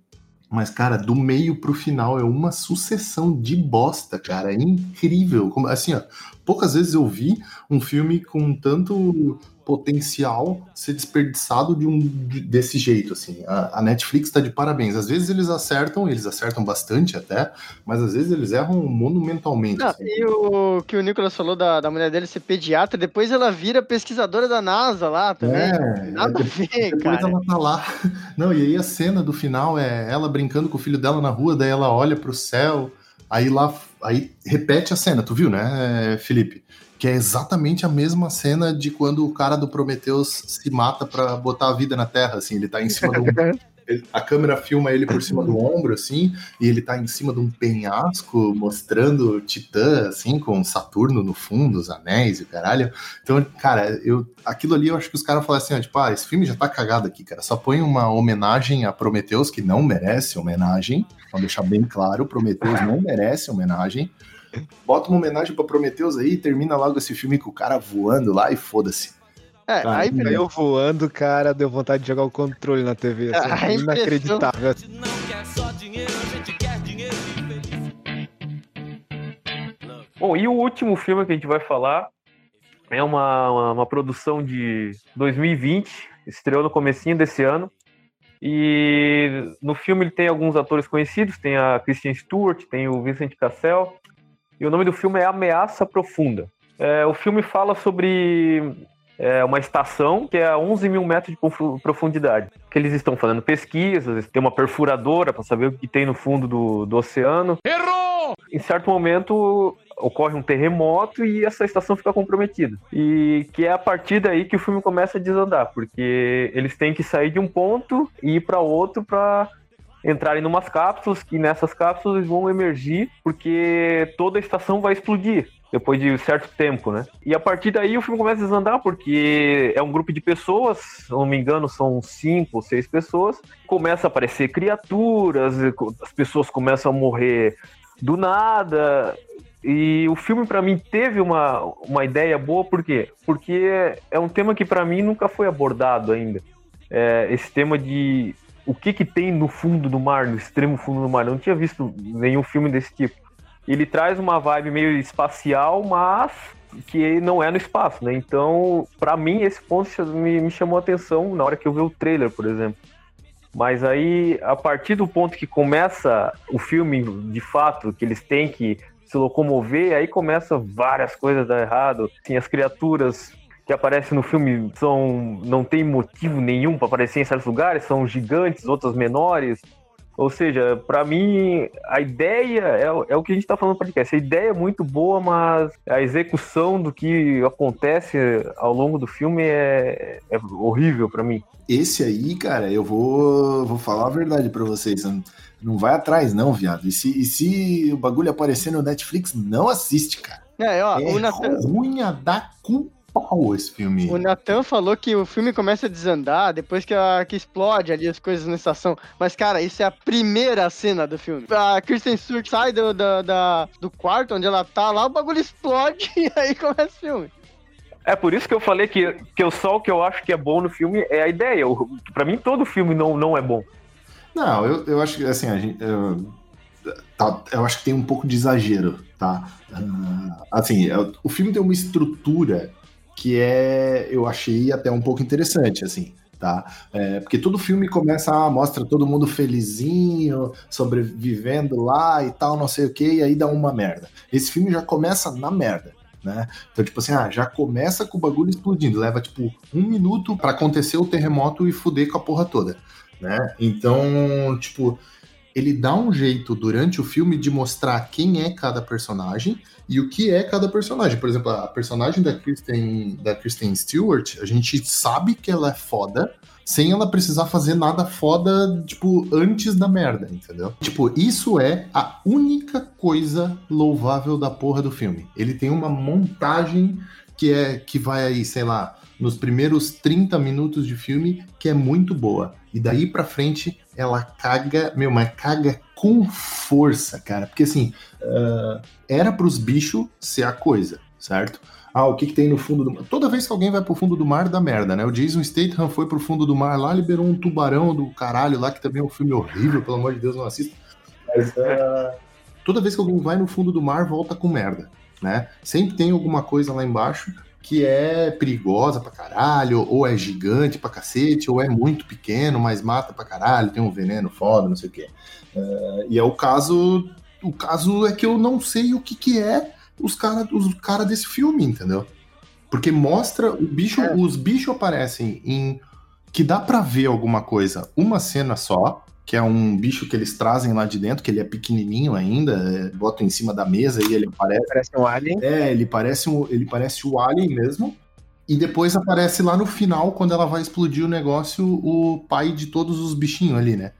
Mas, cara, do meio pro final é uma sucessão de bosta, cara. É incrível. Como, assim, ó, poucas vezes eu vi um filme com tanto potencial ser desperdiçado de um de, desse jeito, assim. A, a Netflix tá de parabéns. Às vezes eles acertam, eles acertam bastante até, mas às vezes eles erram monumentalmente. Não, assim. E o que o Nicolas falou da, da mulher dele ser pediatra, depois ela vira pesquisadora da NASA lá também. É, Nada a ver, depois cara. ela tá lá. Não, e aí a cena do final é ela brincando com o filho dela na rua, daí ela olha pro céu, aí lá, aí repete a cena, tu viu, né, Felipe? Que é exatamente a mesma cena de quando o cara do Prometheus se mata pra botar a vida na Terra, assim, ele tá em cima do a câmera filma ele por cima do ombro, assim, e ele tá em cima de um penhasco, mostrando Titã, assim, com Saturno no fundo, os anéis e o caralho. Então, cara, eu, aquilo ali eu acho que os caras falaram assim, ó, tipo, ah, esse filme já tá cagado aqui, cara. Só põe uma homenagem a Prometheus, que não merece homenagem. Vamos deixar bem claro, Prometheus não merece homenagem. Bota uma homenagem pra Prometheus aí e termina logo esse filme com o cara voando lá e foda-se. É, Cara, aí. Eu voando, cara, deu vontade de jogar o controle na TV. Assim, A impressão- inacreditável. Bom, e o último filme que a gente vai falar é uma, uma, uma produção de 2020, estreou no comecinho desse ano. E no filme ele tem alguns atores conhecidos, tem a Kristen Stewart, tem o Vincent Cassel. E o nome do filme é Ameaça Profunda. É, o filme fala sobre é, uma estação que é a 11 mil metros de profu- profundidade. Que eles estão fazendo pesquisas, tem uma perfuradora para saber o que tem no fundo do, do oceano. Errou! Em certo momento ocorre um terremoto e essa estação fica comprometida. E que é a partir daí que o filme começa a desandar, porque eles têm que sair de um ponto e ir para outro para entrarem numas cápsulas e nessas cápsulas eles vão emergir porque toda a estação vai explodir depois de um certo tempo, né? E a partir daí o filme começa a desandar porque é um grupo de pessoas, se não me engano são cinco ou seis pessoas, começa a aparecer criaturas, as pessoas começam a morrer do nada. E o filme para mim teve uma, uma ideia boa, por quê? Porque é um tema que para mim nunca foi abordado ainda. É, esse tema de o que que tem no fundo do mar, no extremo fundo do mar. Eu não tinha visto nenhum filme desse tipo. Ele traz uma vibe meio espacial, mas que não é no espaço, né? Então, para mim, esse ponto me, me chamou a atenção na hora que eu vi o trailer, por exemplo. Mas aí, a partir do ponto que começa o filme, de fato, que eles têm que se locomover, aí começa várias coisas dar errado. Assim, as criaturas que aparecem no filme são não tem motivo nenhum para aparecer em certos lugares, são gigantes, outras menores. Ou seja, para mim, a ideia é, o- é o que a gente tá falando no podcast. A ideia é muito boa, mas a execução do que acontece ao longo do filme é, é horrível para mim. Esse aí, cara, eu vou, vou falar a verdade pra vocês. Não, não vai atrás, não, viado. E se, e se o bagulho aparecer no Netflix, não assiste, cara. É, ó, É o Natan, ruim a dar com pau esse filme. o Natan falou que o filme começa a desandar depois que, a, que explode ali as coisas na estação. Mas, cara, isso é a primeira cena do filme. A Kristen Stewart sai do, da- do quarto onde ela tá lá, o bagulho explode e aí começa o filme. É por isso que eu falei que, que eu só o que eu acho que é bom no filme é a ideia. O- Pra mim, todo filme não, não é bom. Não, eu, eu acho que assim, a gente. Eu, tá, eu acho que tem um pouco de exagero, tá? Ah, assim, é- o filme tem uma estrutura que é, eu achei até um pouco interessante, assim, tá? É, porque todo filme começa, ah, mostra todo mundo felizinho, sobrevivendo lá e tal, não sei o que, e aí dá uma merda. Esse filme já começa na merda. Né? Então, tipo assim, ah, já começa com o bagulho explodindo, leva tipo um minuto pra acontecer o terremoto e fuder com a porra toda né? Então, tipo, ele dá um jeito durante o filme de mostrar quem é cada personagem e o que é cada personagem. Por exemplo, a personagem da Kristen, da Kristen Stewart, a gente sabe que ela é foda sem ela precisar fazer nada foda, tipo, antes da merda, entendeu? Tipo, isso é a única coisa louvável da porra do filme. Ele tem uma montagem que é que vai aí, sei lá, nos primeiros 30 minutos de filme, que é muito boa. E daí pra frente, ela caga, meu, mas caga com força, cara. Porque assim, ah, era pros bichos ser a coisa, certo? Ah, o que, que tem no fundo do mar? Toda vez que alguém vai pro fundo do mar, dá merda, né? O Jason Statham foi pro fundo do mar lá, liberou um tubarão do caralho lá, que também é um filme horrível, pelo amor de Deus, não assista. Mas uh, toda vez que alguém vai no fundo do mar, volta com merda, né? Sempre tem alguma coisa lá embaixo que é perigosa pra caralho, ou é gigante pra cacete, ou é muito pequeno, mas mata pra caralho, tem um veneno foda, não sei o quê. Uh, e é o caso. O caso é que eu não sei o que, que é os caras os cara desse filme, entendeu? Porque mostra o bicho, é. os bichos aparecem em que dá para ver alguma coisa, uma cena só, que é um bicho que eles trazem lá de dentro, que ele é pequenininho ainda, é, botam em cima da mesa e ele aparece. Parece um alien. É, ele parece um, ele parece o alien mesmo. E depois aparece lá no final, quando ela vai explodir o negócio, o pai de todos os bichinhos ali, né?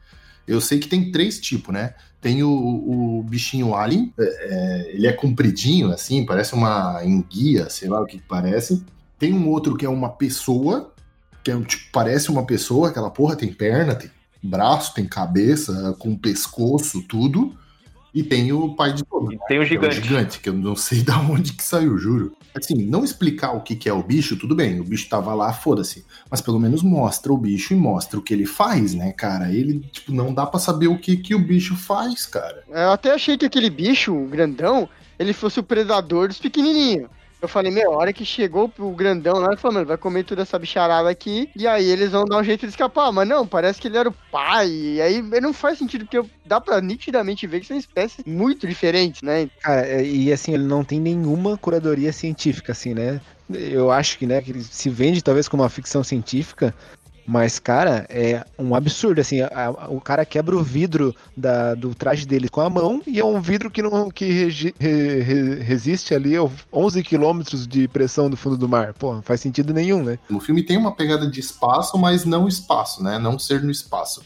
Eu sei que tem três tipos, né? Tem o, o bichinho alien, é, é, ele é compridinho, assim, parece uma enguia, sei lá o que parece. Tem um outro que é uma pessoa, que é, tipo, parece uma pessoa, aquela porra tem perna, tem braço, tem cabeça, com pescoço, tudo. E tem o pai de todo. E tem o gigante. É o gigante, que eu não sei da onde que saiu, juro. Assim, não explicar o que, que é o bicho, tudo bem. O bicho tava lá, foda-se. Mas pelo menos mostra o bicho e mostra o que ele faz, né, cara? Ele, tipo, não dá para saber o que, que o bicho faz, cara. Eu até achei que aquele bicho grandão, ele fosse o predador dos pequenininhos. Eu falei, meu, a hora que chegou o grandão lá, ele falou, mano, vai comer toda essa bicharada aqui, e aí eles vão dar um jeito de escapar. Mas não, parece que ele era o pai, e aí não faz sentido, porque dá pra nitidamente ver que são espécies muito diferentes, né? Cara, é, e assim, ele não tem nenhuma curadoria científica, assim, né? Eu acho que, né, que ele se vende talvez como uma ficção científica, mas, cara, é um absurdo, assim, a, a, o cara quebra o vidro da, do traje dele com a mão e é um vidro que não que regi, re, re, resiste ali a 11 quilômetros de pressão do fundo do mar. Pô, não faz sentido nenhum, né? O filme tem uma pegada de espaço, mas não espaço, né? Não ser no espaço.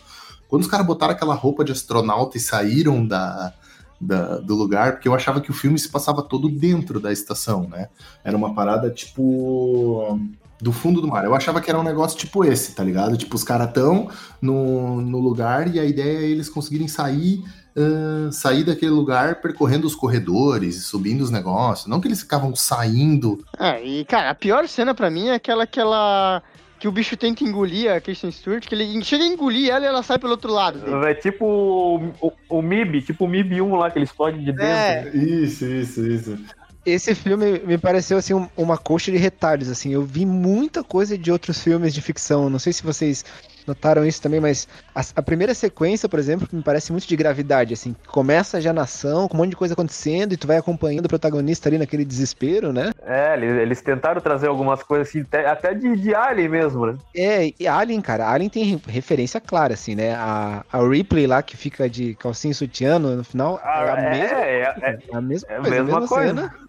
Quando os caras botaram aquela roupa de astronauta e saíram da, da, do lugar, porque eu achava que o filme se passava todo dentro da estação, né? Era uma parada tipo do fundo do mar. Eu achava que era um negócio tipo esse, tá ligado? Tipo, os caras tão no, no lugar e a ideia é eles conseguirem sair. Uh, sair daquele lugar percorrendo os corredores, subindo os negócios. Não que eles ficavam saindo. É, e cara, a pior cena para mim é aquela que ela que o bicho tenta engolir a Kristen Stewart, que ele chega a engolir ela e ela sai pelo outro lado. Dele. É tipo o, o, o MIB, tipo o MIB 1 lá, que ele explode de dentro. É. Isso, isso, isso esse filme me pareceu assim uma coxa de retalhos assim. Eu vi muita coisa de outros filmes de ficção. Não sei se vocês notaram isso também, mas a, a, primeira sequência, por exemplo, me parece muito de gravidade, assim, começa já na ação, com um monte de coisa acontecendo, e tu vai acompanhando o protagonista ali naquele desespero, né? É, eles, eles tentaram trazer algumas coisas assim, até de, de Alien mesmo, né? É, e Alien, cara, Alien tem referência clara, assim, né? A, a Ripley lá, que fica de calcinha sutiano no final, ah, é a é, mesma, é, é, é, a mesma é coisa, a mesma coisa. Cena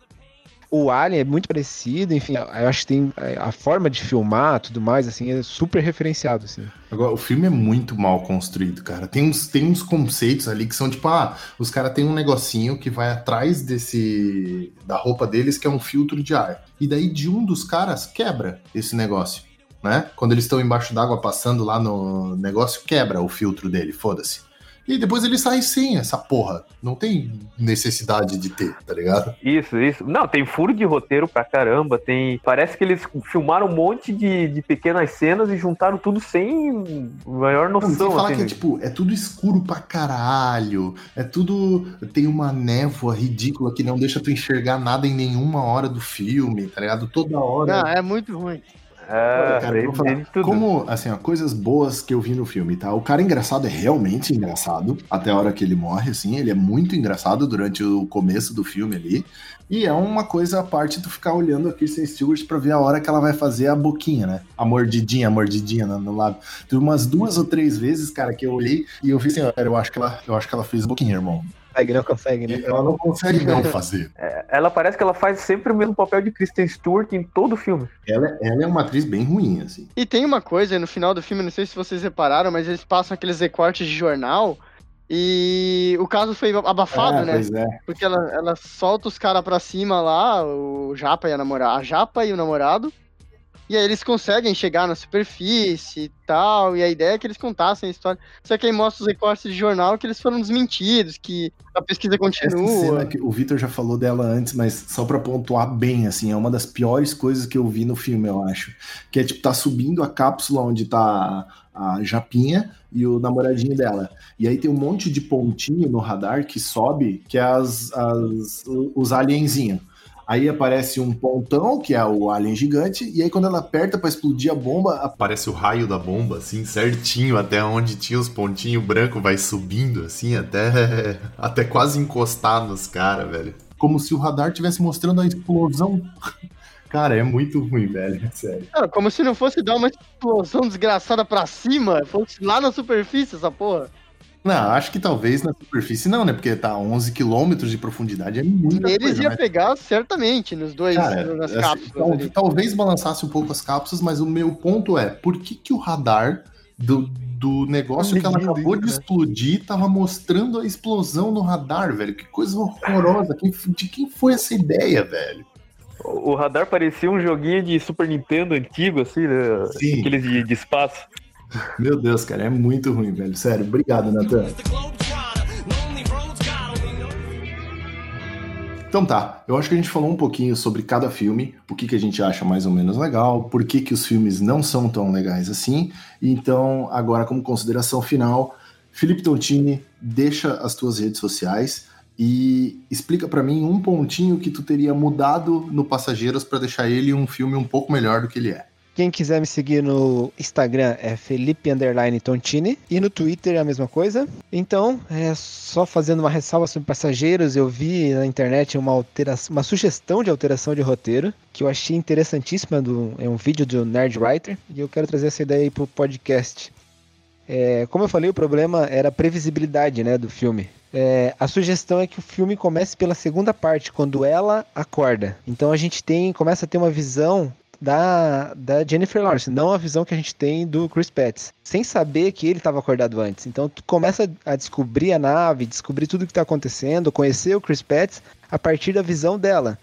o Alien é muito parecido, enfim, eu acho que tem a forma de filmar, tudo mais, assim, é super referenciado, assim. Agora, o filme é muito mal construído, cara. Tem uns, tem uns conceitos ali que são tipo, ah, os caras têm um negocinho que vai atrás desse da roupa deles que é um filtro de ar. E daí de um dos caras quebra esse negócio, né? Quando eles estão embaixo d'água passando lá no negócio, quebra o filtro dele, foda-se. E depois ele sai sem essa porra. Não tem necessidade de ter, tá ligado? Isso, isso. Não, tem furo de roteiro pra caramba. Tem. Parece que eles filmaram um monte de, de pequenas cenas e juntaram tudo sem maior noção. Não, sem falar assim. que é tipo, é tudo escuro pra caralho. É tudo. Tem uma névoa ridícula que não deixa tu enxergar nada em nenhuma hora do filme, tá ligado? Toda hora. Não, é muito ruim. É, cara, eu vou falar, como, assim, ó, coisas boas que eu vi no filme, tá? O cara engraçado é realmente engraçado, até a hora que ele morre, assim, ele é muito engraçado durante o começo do filme ali, e é uma coisa à parte tu ficar olhando a Kristen Stewart pra ver a hora que ela vai fazer a boquinha, né? A mordidinha, a mordidinha no, no lábio. Teve umas duas ou três vezes, cara, que eu olhei e eu vi assim, ó, eu acho que ela, eu acho que ela fez a boquinha, irmão consegue, não consegue, né? Ela não consegue não fazer. É, ela parece que ela faz sempre o mesmo papel de Kristen Stewart em todo o filme. Ela, ela é uma atriz bem ruim, assim. E tem uma coisa no final do filme, não sei se vocês repararam, mas eles passam aqueles recortes de jornal e o caso foi abafado, é, né? Pois é. Porque ela, ela solta os caras pra cima lá, o Japa e a namorada. A Japa e o namorado. E aí eles conseguem chegar na superfície e tal, e a ideia é que eles contassem a história. Só que aí mostra os recortes de jornal que eles foram desmentidos, que a pesquisa continua. Essa cena que o Victor já falou dela antes, mas só pra pontuar bem, assim, é uma das piores coisas que eu vi no filme, eu acho. Que é tipo, tá subindo a cápsula onde tá a Japinha e o namoradinho dela. E aí tem um monte de pontinho no radar que sobe, que é as, as os alienzinhos. Aí aparece um pontão, que é o alien gigante, e aí quando ela aperta para explodir a bomba, aparece o raio da bomba, assim, certinho, até onde tinha os pontinhos brancos, vai subindo, assim, até, até quase encostar nos caras, velho. Como se o radar estivesse mostrando a explosão. Cara, é muito ruim, velho, é sério. Cara, como se não fosse dar uma explosão desgraçada pra cima, fosse lá na superfície essa porra. Não, acho que talvez na superfície não, né? Porque tá 11 quilômetros de profundidade, é muito. Eles coisa, ia mas... pegar certamente nos dois, Cara, nas assim, cápsulas. Tal, talvez balançasse um pouco as cápsulas, mas o meu ponto é, por que que o radar do, do negócio que ela acabou de né? explodir tava mostrando a explosão no radar, velho? Que coisa horrorosa. Quem, de quem foi essa ideia, velho? O radar parecia um joguinho de Super Nintendo antigo, assim, né? Sim. Aqueles de, de espaço. Meu Deus, cara, é muito ruim, velho. Sério, obrigado, Nathan. Então tá, eu acho que a gente falou um pouquinho sobre cada filme, o que, que a gente acha mais ou menos legal, por que, que os filmes não são tão legais assim. Então, agora, como consideração final, Felipe Tontini, deixa as tuas redes sociais e explica para mim um pontinho que tu teria mudado no Passageiros para deixar ele um filme um pouco melhor do que ele é. Quem quiser me seguir no Instagram é Felipe Tontini e no Twitter é a mesma coisa. Então, é só fazendo uma ressalva sobre passageiros, eu vi na internet uma alteração, uma sugestão de alteração de roteiro que eu achei interessantíssima do é um vídeo do Nerd Writer e eu quero trazer essa ideia aí pro podcast. É, como eu falei, o problema era a previsibilidade né, do filme. É, a sugestão é que o filme comece pela segunda parte, quando ela acorda. Então a gente tem começa a ter uma visão da, da Jennifer Lawrence, não a visão que a gente tem do Chris Pratt, sem saber que ele estava acordado antes. Então tu começa a descobrir a nave, descobrir tudo o que está acontecendo, conhecer o Chris Pratt a partir da visão dela.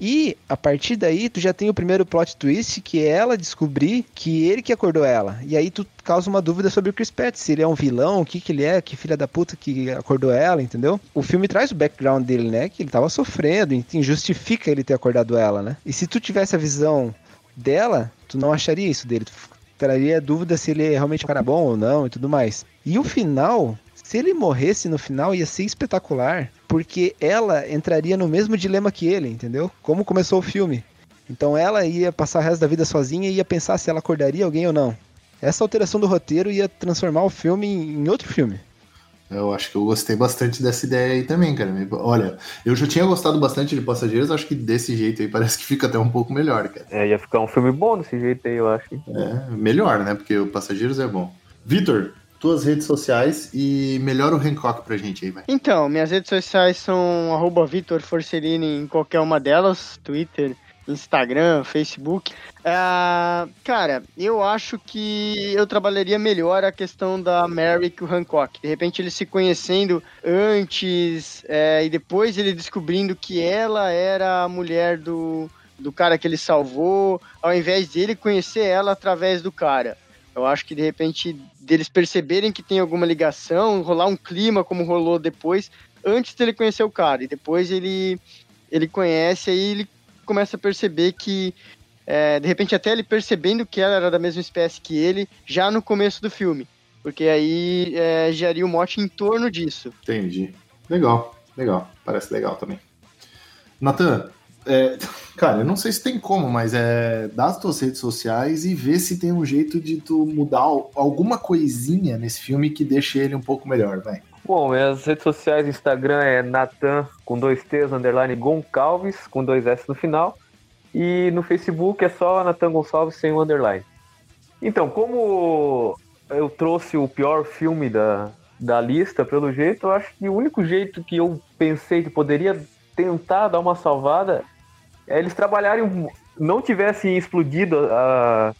E a partir daí tu já tem o primeiro plot twist que é ela descobrir que ele que acordou ela. E aí tu causa uma dúvida sobre o Chris Pratt, se ele é um vilão, o que que ele é, que filha da puta que acordou ela, entendeu? O filme traz o background dele, né, que ele tava sofrendo, e justifica ele ter acordado ela, né? E se tu tivesse a visão dela, tu não acharia isso dele, tu traria dúvida se ele é realmente um cara bom ou não e tudo mais. E o final, se ele morresse no final, ia ser espetacular, porque ela entraria no mesmo dilema que ele, entendeu? Como começou o filme. Então ela ia passar o resto da vida sozinha e ia pensar se ela acordaria alguém ou não. Essa alteração do roteiro ia transformar o filme em outro filme. Eu acho que eu gostei bastante dessa ideia aí também, cara. Olha, eu já tinha gostado bastante de Passageiros, acho que desse jeito aí parece que fica até um pouco melhor, cara. É, ia ficar um filme bom desse jeito aí, eu acho. É, melhor, né? Porque o Passageiros é bom. Vitor, tuas redes sociais e melhora o Hancock pra gente aí, vai. Então, minhas redes sociais são arroba Vitor em qualquer uma delas, Twitter, Instagram, Facebook. Uh, cara, eu acho que eu trabalharia melhor a questão da Mary e o Hancock. De repente ele se conhecendo antes é, e depois ele descobrindo que ela era a mulher do, do cara que ele salvou, ao invés de ele conhecer ela através do cara. Eu acho que de repente deles perceberem que tem alguma ligação, rolar um clima como rolou depois, antes dele conhecer o cara. E depois ele, ele conhece, aí ele começa a perceber que, é, de repente até ele percebendo que ela era da mesma espécie que ele, já no começo do filme. Porque aí é, geraria o um mote em torno disso. Entendi. Legal, legal. Parece legal também. Natan, é, cara, eu não sei se tem como, mas é as tuas redes sociais e ver se tem um jeito de tu mudar alguma coisinha nesse filme que deixe ele um pouco melhor, vai. Bom, minhas redes sociais, Instagram é Natan com dois T's, underline Goncalves, com dois S no final. E no Facebook é só Natan Gonçalves sem o underline. Então, como eu trouxe o pior filme da, da lista, pelo jeito, eu acho que o único jeito que eu pensei que poderia tentar dar uma salvada eles trabalharem, não tivessem explodido a,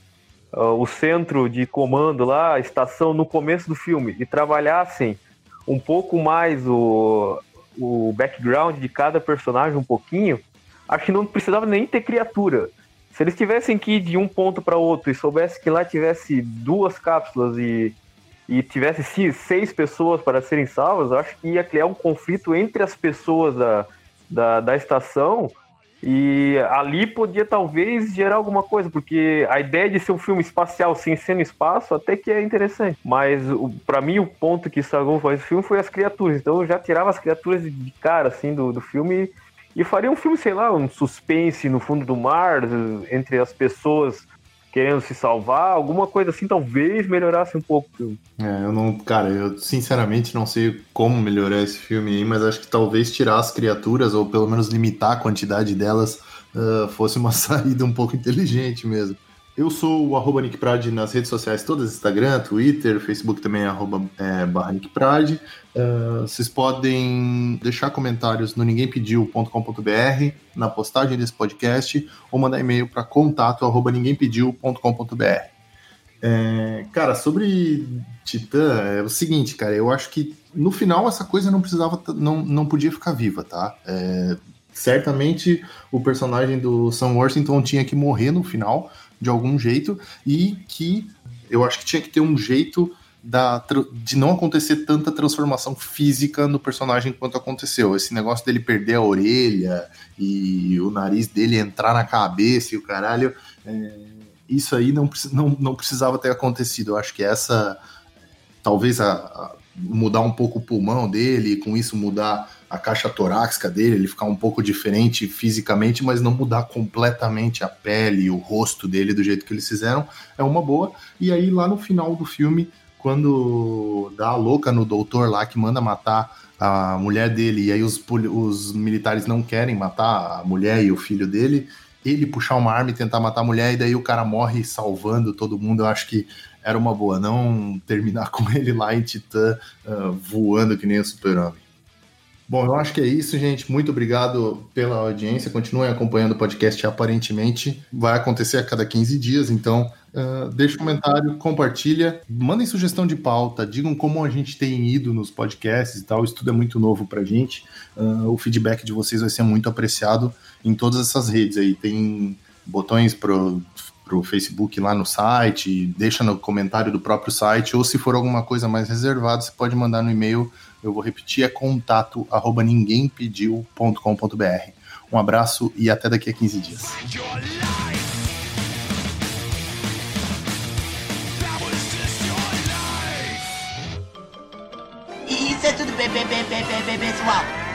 a, o centro de comando lá, a estação no começo do filme, e trabalhassem um pouco mais o, o background de cada personagem um pouquinho, acho que não precisava nem ter criatura. Se eles tivessem que ir de um ponto para outro e soubesse que lá tivesse duas cápsulas e, e tivesse seis pessoas para serem salvas, acho que ia criar um conflito entre as pessoas da, da, da estação e ali podia talvez gerar alguma coisa, porque a ideia de ser um filme espacial sem ser no espaço até que é interessante. Mas para mim o ponto que estragou o filme foi as criaturas. Então eu já tirava as criaturas de cara assim do, do filme e faria um filme, sei lá, um suspense no fundo do mar entre as pessoas querendo se salvar, alguma coisa assim, talvez melhorasse um pouco o filme. É, eu não, cara, eu sinceramente não sei como melhorar esse filme aí, mas acho que talvez tirar as criaturas, ou pelo menos limitar a quantidade delas, uh, fosse uma saída um pouco inteligente mesmo. Eu sou o arroba Nick Prade nas redes sociais todas, Instagram, Twitter, Facebook também é arroba é, barra Nick Prade. Uh, vocês podem deixar comentários no ninguémpediu.com.br, na postagem desse podcast, ou mandar e-mail para contato arroba ninguémpediu.com.br. É, cara, sobre Titã, é o seguinte, cara, eu acho que no final essa coisa não precisava, não, não podia ficar viva, tá? É, certamente o personagem do Sam Worthington tinha que morrer no final, de algum jeito e que eu acho que tinha que ter um jeito da, de não acontecer tanta transformação física no personagem quanto aconteceu. Esse negócio dele perder a orelha e o nariz dele entrar na cabeça e o caralho, é, isso aí não, não, não precisava ter acontecido. Eu acho que essa, talvez a, a mudar um pouco o pulmão dele e com isso mudar a caixa torácica dele, ele ficar um pouco diferente fisicamente, mas não mudar completamente a pele e o rosto dele do jeito que eles fizeram, é uma boa. E aí lá no final do filme, quando dá a louca no doutor lá que manda matar a mulher dele, e aí os, os militares não querem matar a mulher e o filho dele, ele puxar uma arma e tentar matar a mulher, e daí o cara morre salvando todo mundo, eu acho que era uma boa, não terminar com ele lá em Titã uh, voando que nem o super-homem. Bom, eu acho que é isso, gente. Muito obrigado pela audiência. Continuem acompanhando o podcast. Aparentemente vai acontecer a cada 15 dias, então uh, deixa um comentário, compartilha, mandem sugestão de pauta, digam como a gente tem ido nos podcasts e tal. Isso tudo é muito novo pra gente. Uh, o feedback de vocês vai ser muito apreciado em todas essas redes aí. Tem botões pro pro Facebook lá no site, deixa no comentário do próprio site, ou se for alguma coisa mais reservada, você pode mandar no e-mail eu vou repetir, é contato arroba ninguémpediu.com.br. Um abraço e até daqui a 15 dias. Isso é tudo, bem, bem, bem, pessoal.